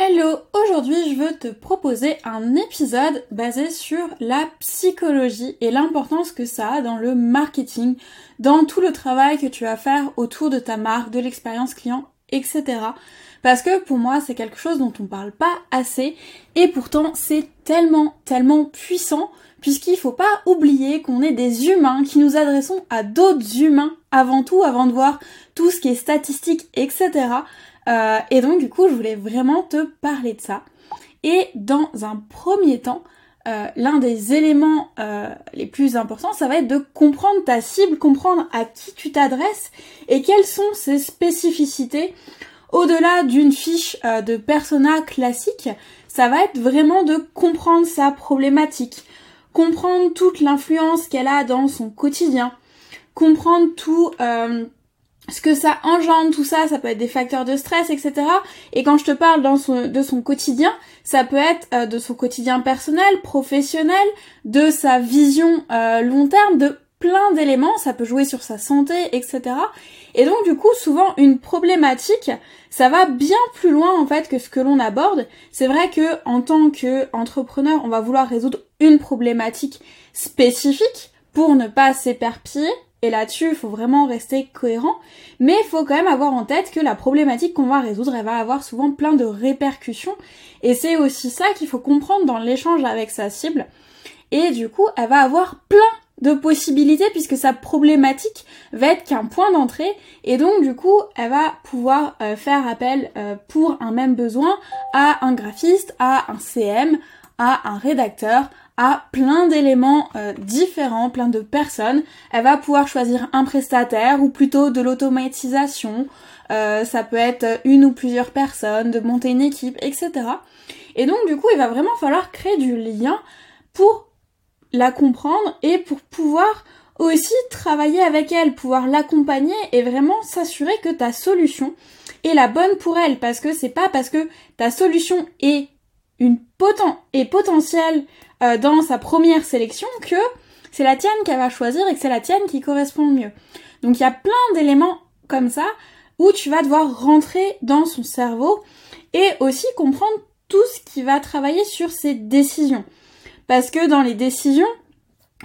Hello, aujourd'hui je veux te proposer un épisode basé sur la psychologie et l'importance que ça a dans le marketing, dans tout le travail que tu vas faire autour de ta marque, de l'expérience client, etc. Parce que pour moi c'est quelque chose dont on parle pas assez et pourtant c'est tellement, tellement puissant puisqu'il faut pas oublier qu'on est des humains qui nous adressons à d'autres humains avant tout, avant de voir tout ce qui est statistique, etc. Euh, et donc du coup, je voulais vraiment te parler de ça. Et dans un premier temps, euh, l'un des éléments euh, les plus importants, ça va être de comprendre ta cible, comprendre à qui tu t'adresses et quelles sont ses spécificités. Au-delà d'une fiche de persona classique, ça va être vraiment de comprendre sa problématique, comprendre toute l'influence qu'elle a dans son quotidien, comprendre tout ce que ça engendre, tout ça, ça peut être des facteurs de stress, etc. Et quand je te parle de son quotidien, ça peut être euh, de son quotidien personnel, professionnel, de sa vision euh, long terme, de plein d'éléments, ça peut jouer sur sa santé, etc. Et donc du coup, souvent une problématique, ça va bien plus loin en fait que ce que l'on aborde. C'est vrai que en tant qu'entrepreneur, on va vouloir résoudre une problématique spécifique pour ne pas s'éperpiller, et là-dessus, il faut vraiment rester cohérent. Mais il faut quand même avoir en tête que la problématique qu'on va résoudre, elle va avoir souvent plein de répercussions. Et c'est aussi ça qu'il faut comprendre dans l'échange avec sa cible. Et du coup, elle va avoir plein de possibilités puisque sa problématique va être qu'un point d'entrée et donc du coup elle va pouvoir euh, faire appel euh, pour un même besoin à un graphiste, à un CM, à un rédacteur, à plein d'éléments euh, différents, plein de personnes. Elle va pouvoir choisir un prestataire ou plutôt de l'automatisation. Euh, ça peut être une ou plusieurs personnes, de monter une équipe, etc. Et donc du coup, il va vraiment falloir créer du lien pour la comprendre et pour pouvoir aussi travailler avec elle, pouvoir l'accompagner et vraiment s'assurer que ta solution est la bonne pour elle parce que c'est pas parce que ta solution est une poten est potentielle euh, dans sa première sélection que c'est la tienne qu'elle va choisir et que c'est la tienne qui correspond le mieux. Donc il y a plein d'éléments comme ça où tu vas devoir rentrer dans son cerveau et aussi comprendre tout ce qui va travailler sur ses décisions. Parce que dans les décisions,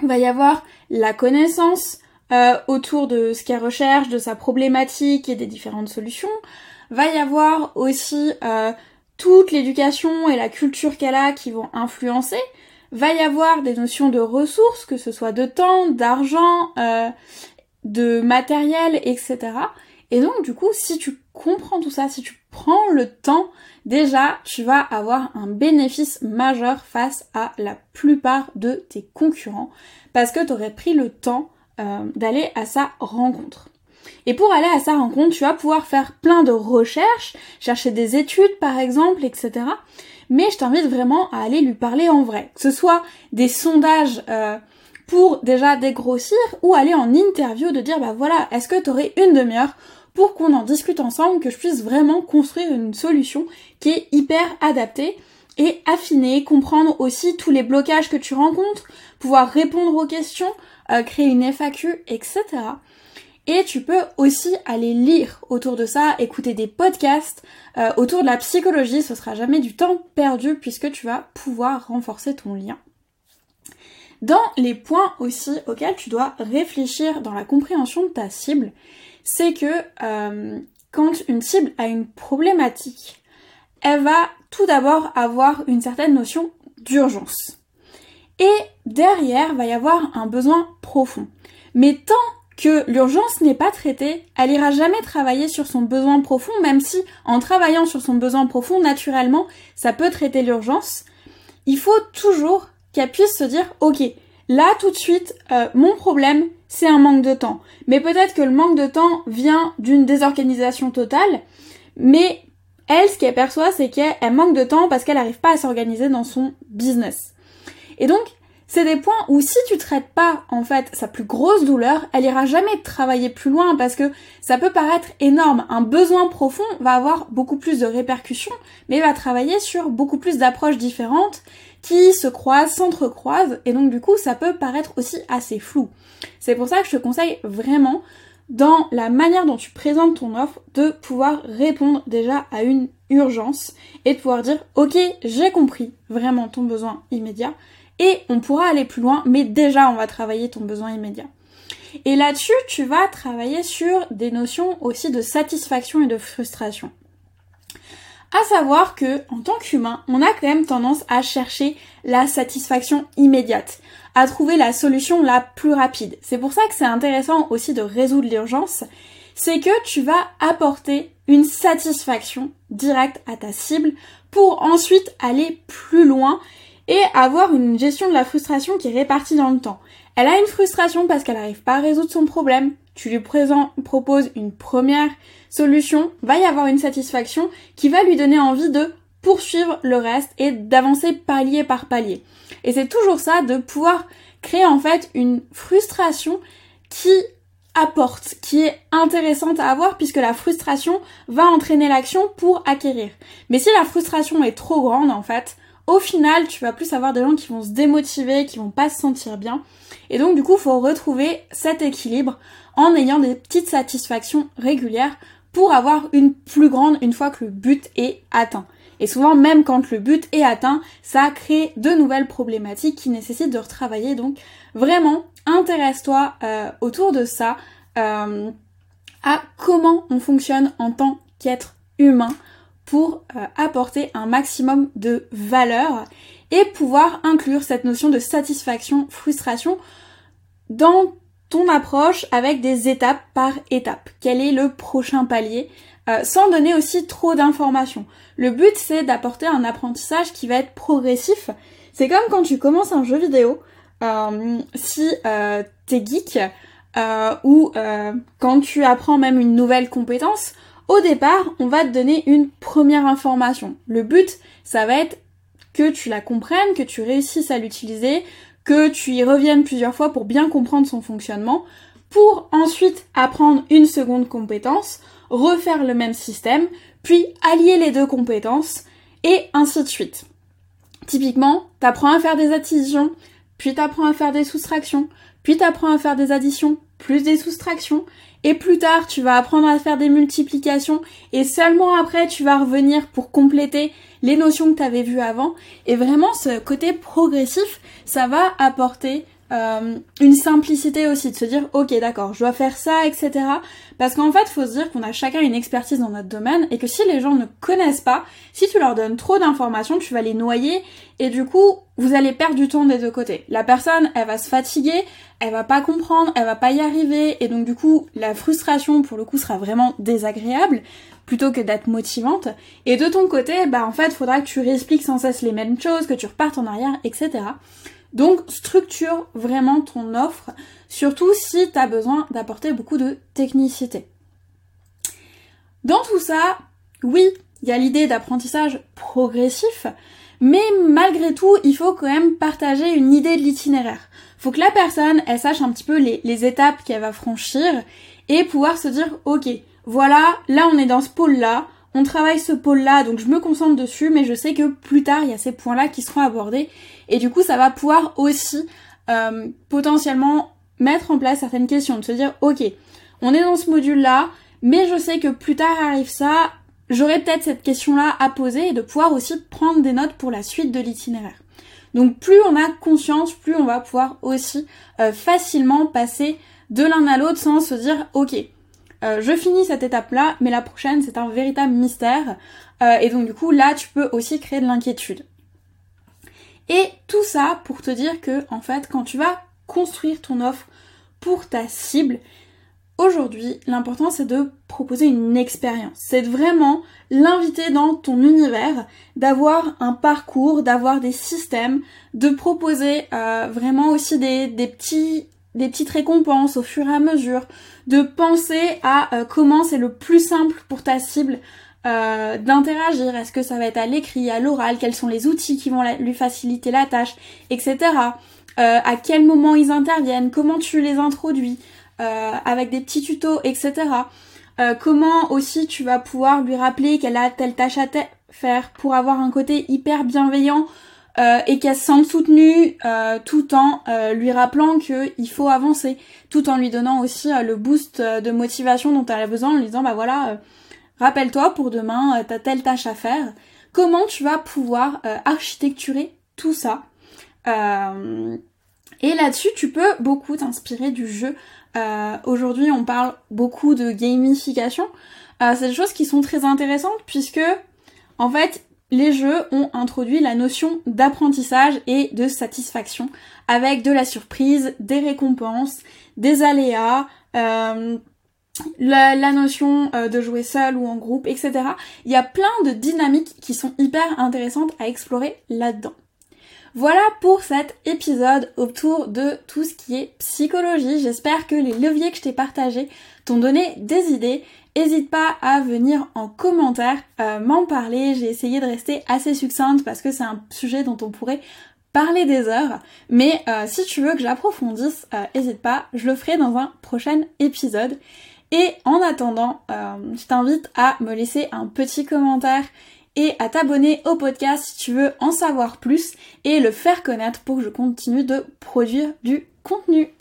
va y avoir la connaissance euh, autour de ce qu'elle recherche, de sa problématique et des différentes solutions. Va y avoir aussi euh, toute l'éducation et la culture qu'elle a qui vont influencer va y avoir des notions de ressources, que ce soit de temps, d'argent, euh, de matériel, etc. Et donc du coup, si tu comprends tout ça, si tu prends le temps, déjà, tu vas avoir un bénéfice majeur face à la plupart de tes concurrents, parce que tu aurais pris le temps euh, d'aller à sa rencontre. Et pour aller à sa rencontre, tu vas pouvoir faire plein de recherches, chercher des études par exemple, etc mais je t'invite vraiment à aller lui parler en vrai. Que ce soit des sondages euh, pour déjà dégrossir ou aller en interview de dire bah voilà, est-ce que tu aurais une demi-heure pour qu'on en discute ensemble, que je puisse vraiment construire une solution qui est hyper adaptée et affinée, comprendre aussi tous les blocages que tu rencontres, pouvoir répondre aux questions, euh, créer une FAQ, etc. Et tu peux aussi aller lire autour de ça, écouter des podcasts euh, autour de la psychologie. Ce sera jamais du temps perdu puisque tu vas pouvoir renforcer ton lien. Dans les points aussi auxquels tu dois réfléchir dans la compréhension de ta cible, c'est que euh, quand une cible a une problématique, elle va tout d'abord avoir une certaine notion d'urgence. Et derrière va y avoir un besoin profond. Mais tant que l'urgence n'est pas traitée, elle ira jamais travailler sur son besoin profond, même si en travaillant sur son besoin profond, naturellement, ça peut traiter l'urgence. Il faut toujours qu'elle puisse se dire, ok, là tout de suite, euh, mon problème, c'est un manque de temps. Mais peut-être que le manque de temps vient d'une désorganisation totale, mais elle, ce qu'elle perçoit, c'est qu'elle manque de temps parce qu'elle n'arrive pas à s'organiser dans son business. Et donc, c'est des points où si tu traites pas en fait sa plus grosse douleur, elle ira jamais travailler plus loin parce que ça peut paraître énorme. Un besoin profond va avoir beaucoup plus de répercussions, mais va travailler sur beaucoup plus d'approches différentes qui se croisent, s'entrecroisent, et donc du coup ça peut paraître aussi assez flou. C'est pour ça que je te conseille vraiment dans la manière dont tu présentes ton offre de pouvoir répondre déjà à une urgence et de pouvoir dire ok j'ai compris vraiment ton besoin immédiat et on pourra aller plus loin mais déjà on va travailler ton besoin immédiat. Et là-dessus tu vas travailler sur des notions aussi de satisfaction et de frustration. À savoir que, en tant qu'humain, on a quand même tendance à chercher la satisfaction immédiate, à trouver la solution la plus rapide. C'est pour ça que c'est intéressant aussi de résoudre l'urgence, c'est que tu vas apporter une satisfaction directe à ta cible pour ensuite aller plus loin et avoir une gestion de la frustration qui est répartie dans le temps. Elle a une frustration parce qu'elle n'arrive pas à résoudre son problème. Tu lui proposes une première solution, va y avoir une satisfaction qui va lui donner envie de poursuivre le reste et d'avancer palier par palier. Et c'est toujours ça, de pouvoir créer en fait une frustration qui apporte, qui est intéressante à avoir puisque la frustration va entraîner l'action pour acquérir. Mais si la frustration est trop grande en fait, au final, tu vas plus avoir des gens qui vont se démotiver, qui vont pas se sentir bien. Et donc du coup, faut retrouver cet équilibre en ayant des petites satisfactions régulières pour avoir une plus grande une fois que le but est atteint. Et souvent, même quand le but est atteint, ça crée de nouvelles problématiques qui nécessitent de retravailler. Donc, vraiment, intéresse-toi euh, autour de ça, euh, à comment on fonctionne en tant qu'être humain pour euh, apporter un maximum de valeur et pouvoir inclure cette notion de satisfaction, frustration dans ton approche avec des étapes par étape. Quel est le prochain palier euh, sans donner aussi trop d'informations? Le but c'est d'apporter un apprentissage qui va être progressif. C'est comme quand tu commences un jeu vidéo, euh, si euh, t'es geek, ou quand tu apprends même une nouvelle compétence, au départ on va te donner une première information. Le but ça va être que tu la comprennes, que tu réussisses à l'utiliser, que tu y reviennes plusieurs fois pour bien comprendre son fonctionnement, pour ensuite apprendre une seconde compétence, refaire le même système, puis allier les deux compétences, et ainsi de suite. Typiquement, t'apprends à faire des additions, puis t'apprends à faire des soustractions, puis t'apprends à faire des additions, plus des soustractions, et plus tard tu vas apprendre à faire des multiplications, et seulement après tu vas revenir pour compléter les notions que tu avais vues avant. Et vraiment, ce côté progressif, ça va apporter euh, une simplicité aussi de se dire ok d'accord je dois faire ça etc parce qu'en fait faut se dire qu'on a chacun une expertise dans notre domaine et que si les gens ne connaissent pas si tu leur donnes trop d'informations tu vas les noyer et du coup vous allez perdre du temps des deux côtés la personne elle va se fatiguer elle va pas comprendre elle va pas y arriver et donc du coup la frustration pour le coup sera vraiment désagréable plutôt que d'être motivante. Et de ton côté, bah en fait, faudra que tu réexpliques sans cesse les mêmes choses, que tu repartes en arrière, etc. Donc structure vraiment ton offre, surtout si tu besoin d'apporter beaucoup de technicité. Dans tout ça, oui, il y a l'idée d'apprentissage progressif, mais malgré tout, il faut quand même partager une idée de l'itinéraire. Faut que la personne, elle sache un petit peu les étapes qu'elle va franchir et pouvoir se dire, ok, voilà, là on est dans ce pôle-là, on travaille ce pôle-là, donc je me concentre dessus, mais je sais que plus tard, il y a ces points-là qui seront abordés, et du coup, ça va pouvoir aussi euh, potentiellement mettre en place certaines questions, de se dire, ok, on est dans ce module-là, mais je sais que plus tard arrive ça, j'aurai peut-être cette question-là à poser, et de pouvoir aussi prendre des notes pour la suite de l'itinéraire. Donc plus on a conscience, plus on va pouvoir aussi euh, facilement passer de l'un à l'autre sans se dire, ok, euh, je finis cette étape-là, mais la prochaine, c'est un véritable mystère. Euh, et donc du coup, là, tu peux aussi créer de l'inquiétude. Et tout ça pour te dire que, en fait, quand tu vas construire ton offre pour ta cible, aujourd'hui, l'important c'est de proposer une expérience. C'est vraiment l'inviter dans ton univers, d'avoir un parcours, d'avoir des systèmes, de proposer euh, vraiment aussi des, des petits des petites récompenses au fur et à mesure, de penser à euh, comment c'est le plus simple pour ta cible euh, d'interagir. Est-ce que ça va être à l'écrit, à l'oral, quels sont les outils qui vont lui faciliter la tâche, etc. Euh, à quel moment ils interviennent, comment tu les introduis, avec des petits tutos, etc. comment aussi tu vas pouvoir lui rappeler qu'elle a telle tâche à faire pour avoir un côté hyper bienveillant euh, et qu'elle se sente soutenue euh, tout en euh, lui rappelant qu'il faut avancer, tout en lui donnant aussi le boost de motivation dont elle a besoin en lui disant bah voilà, rappelle-toi pour demain, t'as telle tâche à faire. Comment tu vas pouvoir architecturer tout ça? Et là-dessus, tu peux beaucoup t'inspirer du jeu. Aujourd'hui, on parle beaucoup de gamification. c'est des choses qui sont très intéressantes puisque en fait, les jeux ont introduit la notion d'apprentissage et de satisfaction avec de la surprise, des récompenses, des aléas, euh, la, notion euh, de jouer seul ou en groupe, etc. Il y a plein de dynamiques qui sont hyper intéressantes à explorer là-dedans. Voilà pour cet épisode autour de tout ce qui est psychologie. J'espère que les leviers que je t'ai partagés t'ont donné des idées N'hésite pas à venir en commentaire euh, m'en parler. J'ai essayé de rester assez succincte parce que c'est un sujet dont on pourrait parler des heures. Mais euh, si tu veux que j'approfondisse, n'hésite euh, pas, je le ferai dans un prochain épisode. Et en attendant, je t'invite à me laisser un petit commentaire et à t'abonner au podcast si tu veux en savoir plus et le faire connaître pour que je continue de produire du contenu.